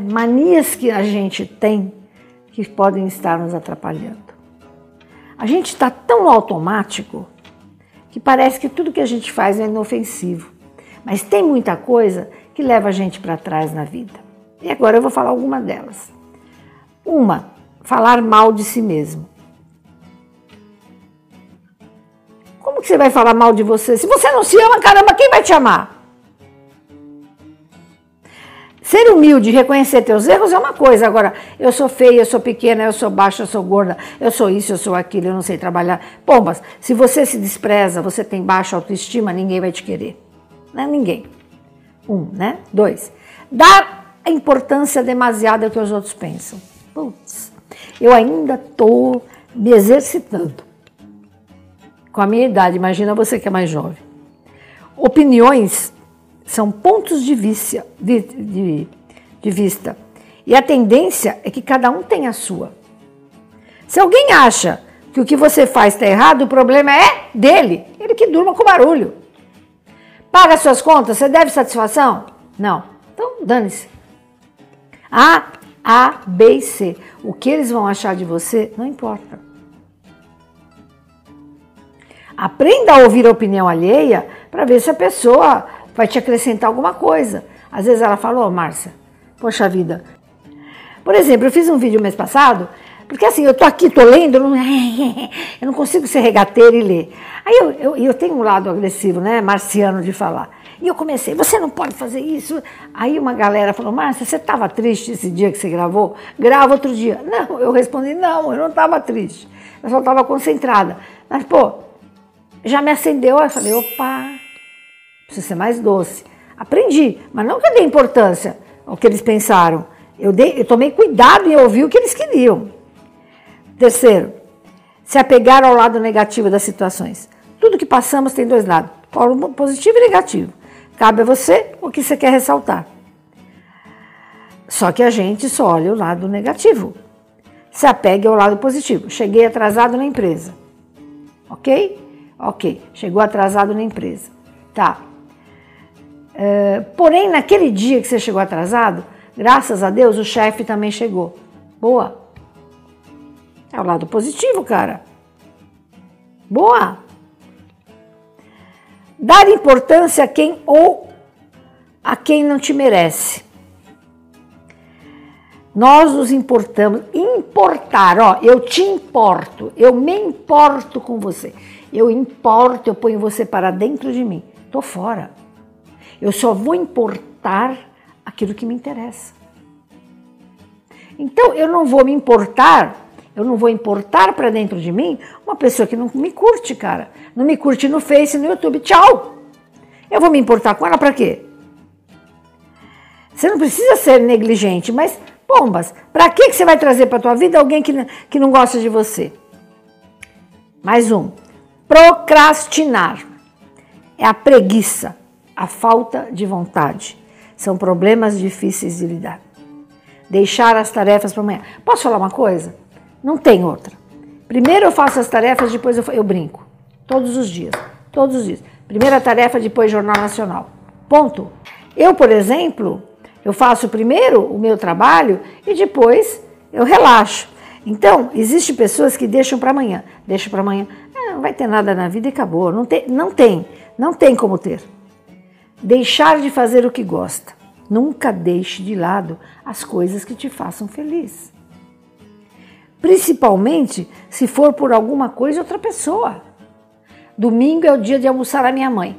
manias que a gente tem que podem estar nos atrapalhando. A gente está tão automático que parece que tudo que a gente faz é inofensivo. Mas tem muita coisa que leva a gente para trás na vida. E agora eu vou falar alguma delas. Uma, falar mal de si mesmo. Como que você vai falar mal de você? Se você não se ama, caramba, quem vai te amar? Ser humilde, reconhecer teus erros é uma coisa. Agora, eu sou feia, eu sou pequena, eu sou baixa, eu sou gorda, eu sou isso, eu sou aquilo, eu não sei trabalhar. Pombas, se você se despreza, você tem baixa autoestima, ninguém vai te querer. Não é ninguém. Um, né? Dois, dar importância demasiada que os outros pensam. Putz, eu ainda estou me exercitando. Com a minha idade, imagina você que é mais jovem. Opiniões são pontos de, de, de, de vista. E a tendência é que cada um tem a sua. Se alguém acha que o que você faz está errado, o problema é dele. Ele que durma com barulho. Paga suas contas, você deve satisfação? Não. Então, dane-se. A, A, B e C. O que eles vão achar de você não importa. Aprenda a ouvir a opinião alheia para ver se a pessoa vai te acrescentar alguma coisa. Às vezes ela falou, oh, Márcia, poxa vida. Por exemplo, eu fiz um vídeo mês passado, porque assim, eu tô aqui, tô lendo, eu não, eu não consigo ser regateira e ler. Aí eu, eu, eu tenho um lado agressivo, né, marciano de falar. E eu comecei, você não pode fazer isso. Aí uma galera falou, Márcia, você estava triste esse dia que você gravou? Grava outro dia. Não, eu respondi, não, eu não estava triste. Eu só estava concentrada. Mas, pô, já me acendeu. Aí eu falei, opa, preciso ser mais doce. Aprendi, mas não que eu dei importância ao que eles pensaram. Eu, dei, eu tomei cuidado em ouvir o que eles queriam. Terceiro, se apegar ao lado negativo das situações. Tudo que passamos tem dois lados, positivo e negativo. Cabe a você o que você quer ressaltar. Só que a gente só olha o lado negativo. Se apegue ao lado positivo. Cheguei atrasado na empresa. Ok? Ok. Chegou atrasado na empresa. Tá. É, porém, naquele dia que você chegou atrasado, graças a Deus, o chefe também chegou. Boa. É o lado positivo, cara. Boa. Dar importância a quem ou a quem não te merece. Nós nos importamos. Importar, ó, eu te importo, eu me importo com você. Eu importo, eu ponho você para dentro de mim. Tô fora. Eu só vou importar aquilo que me interessa. Então, eu não vou me importar, eu não vou importar para dentro de mim uma pessoa que não me curte, cara. Não me curte no Face, no YouTube. Tchau! Eu vou me importar com ela para quê? Você não precisa ser negligente, mas, bombas, para que você vai trazer para tua vida alguém que, que não gosta de você? Mais um. Procrastinar. É a preguiça a falta de vontade. São problemas difíceis de lidar. Deixar as tarefas para amanhã. Posso falar uma coisa? Não tem outra. Primeiro eu faço as tarefas, depois eu, eu brinco. Todos os dias. Todos os dias. Primeira tarefa, depois Jornal Nacional. Ponto. Eu, por exemplo, eu faço primeiro o meu trabalho e depois eu relaxo. Então, existem pessoas que deixam para amanhã. Deixam para amanhã. Ah, não vai ter nada na vida e acabou. Não tem, não tem. Não tem como ter. Deixar de fazer o que gosta. Nunca deixe de lado as coisas que te façam feliz. Principalmente se for por alguma coisa outra pessoa. Domingo é o dia de almoçar a minha mãe.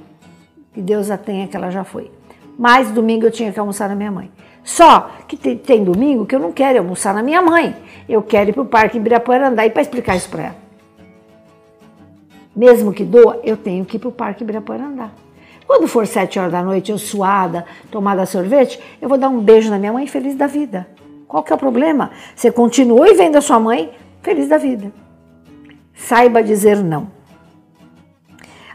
Que Deus a tenha que ela já foi. Mas domingo eu tinha que almoçar na minha mãe. Só que tem, tem domingo que eu não quero almoçar na minha mãe. Eu quero ir para o parque Ibirapuera e para explicar isso para ela. Mesmo que doa, eu tenho que ir para o parque Ibirapuera andar. Quando for sete horas da noite, eu suada, tomada sorvete, eu vou dar um beijo na minha mãe feliz da vida. Qual que é o problema? Você continue vendo a sua mãe feliz da vida. Saiba dizer não.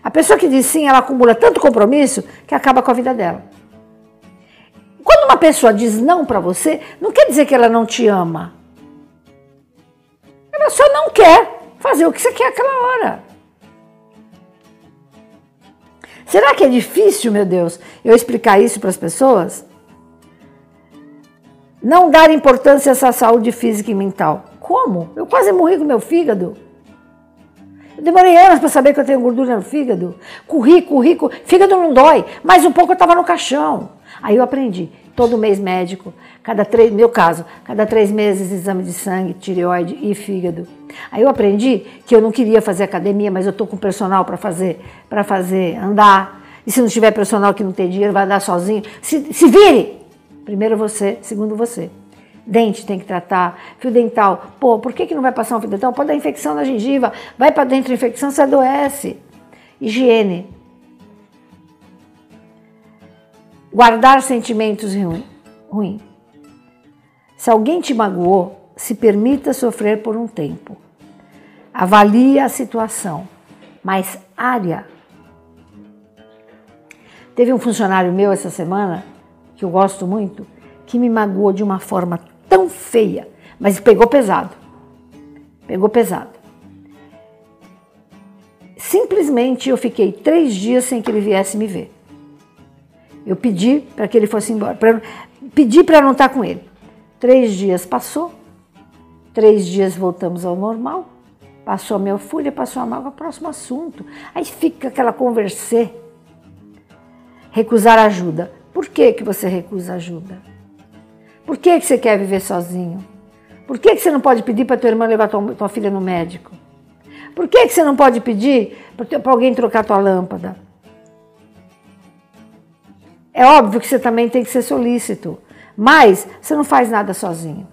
A pessoa que diz sim, ela acumula tanto compromisso que acaba com a vida dela. Quando uma pessoa diz não para você, não quer dizer que ela não te ama. Ela só não quer fazer o que você quer aquela hora. Será que é difícil, meu Deus, eu explicar isso para as pessoas? Não dar importância a essa saúde física e mental. Como? Eu quase morri com meu fígado. Eu demorei anos para saber que eu tenho gordura no fígado. Corri, corri, corri. Fígado não dói. Mais um pouco eu estava no caixão. Aí eu aprendi. Todo mês médico, cada três, meu caso, cada três meses exame de sangue, tireoide e fígado. Aí eu aprendi que eu não queria fazer academia, mas eu estou com personal para fazer, para fazer andar. E se não tiver personal que não tem dinheiro, vai andar sozinho. Se, se vire! Primeiro você, segundo você. Dente tem que tratar, fio dental. Pô, por que, que não vai passar um fio dental? Pode dar infecção na gengiva, vai para dentro infecção, você adoece. Higiene. Guardar sentimentos ruins. Ruim. Se alguém te magoou, se permita sofrer por um tempo. Avalie a situação, mas área. Teve um funcionário meu essa semana, que eu gosto muito, que me magoou de uma forma tão feia, mas pegou pesado. Pegou pesado. Simplesmente eu fiquei três dias sem que ele viesse me ver. Eu pedi para que ele fosse embora, pra, pedi para não estar com ele. Três dias passou, três dias voltamos ao normal, passou a minha fúria, passou a mágoa, próximo assunto. Aí fica aquela conversa. Recusar ajuda. Por que, que você recusa ajuda? Por que, que você quer viver sozinho? Por que, que você não pode pedir para tua irmã levar tua, tua filha no médico? Por que, que você não pode pedir para alguém trocar tua lâmpada? É óbvio que você também tem que ser solícito, mas você não faz nada sozinho.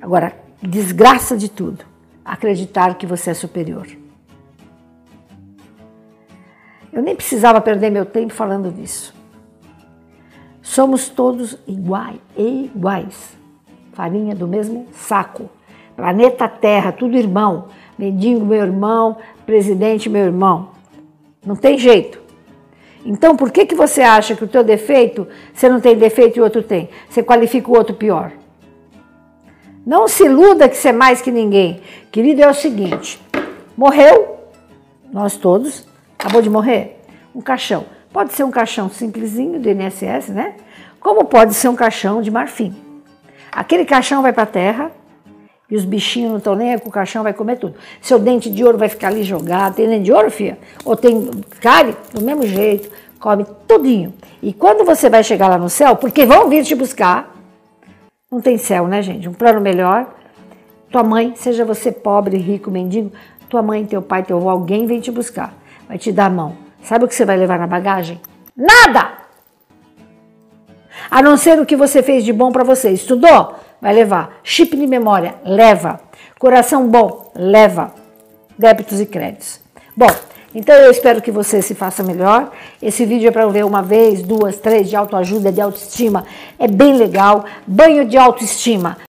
Agora, desgraça de tudo, acreditar que você é superior. Eu nem precisava perder meu tempo falando disso. Somos todos iguais, iguais. Farinha do mesmo saco. Planeta Terra, tudo irmão. Mendigo, meu irmão. Presidente, meu irmão. Não tem jeito. Então, por que, que você acha que o teu defeito, você não tem defeito e o outro tem? Você qualifica o outro pior. Não se iluda que você é mais que ninguém. Querido, é o seguinte: morreu, nós todos, acabou de morrer, um caixão. Pode ser um caixão simplesinho do INSS, né? Como pode ser um caixão de marfim. Aquele caixão vai para a terra e os bichinhos não estão nem aí com o caixão, vai comer tudo. Seu dente de ouro vai ficar ali jogado. Tem dente de ouro, filha? Ou tem cárie? Do mesmo jeito, come tudinho. E quando você vai chegar lá no céu, porque vão vir te buscar, não tem céu, né, gente? Um plano melhor. Tua mãe, seja você pobre, rico, mendigo, tua mãe, teu pai, teu avô, alguém vem te buscar, vai te dar a mão. Sabe o que você vai levar na bagagem? Nada! A não ser o que você fez de bom para você. Estudou? Vai levar. Chip de memória? Leva. Coração bom? Leva. Débitos e créditos. Bom, então eu espero que você se faça melhor. Esse vídeo é para ver uma vez, duas, três, de autoajuda, de autoestima. É bem legal. Banho de autoestima.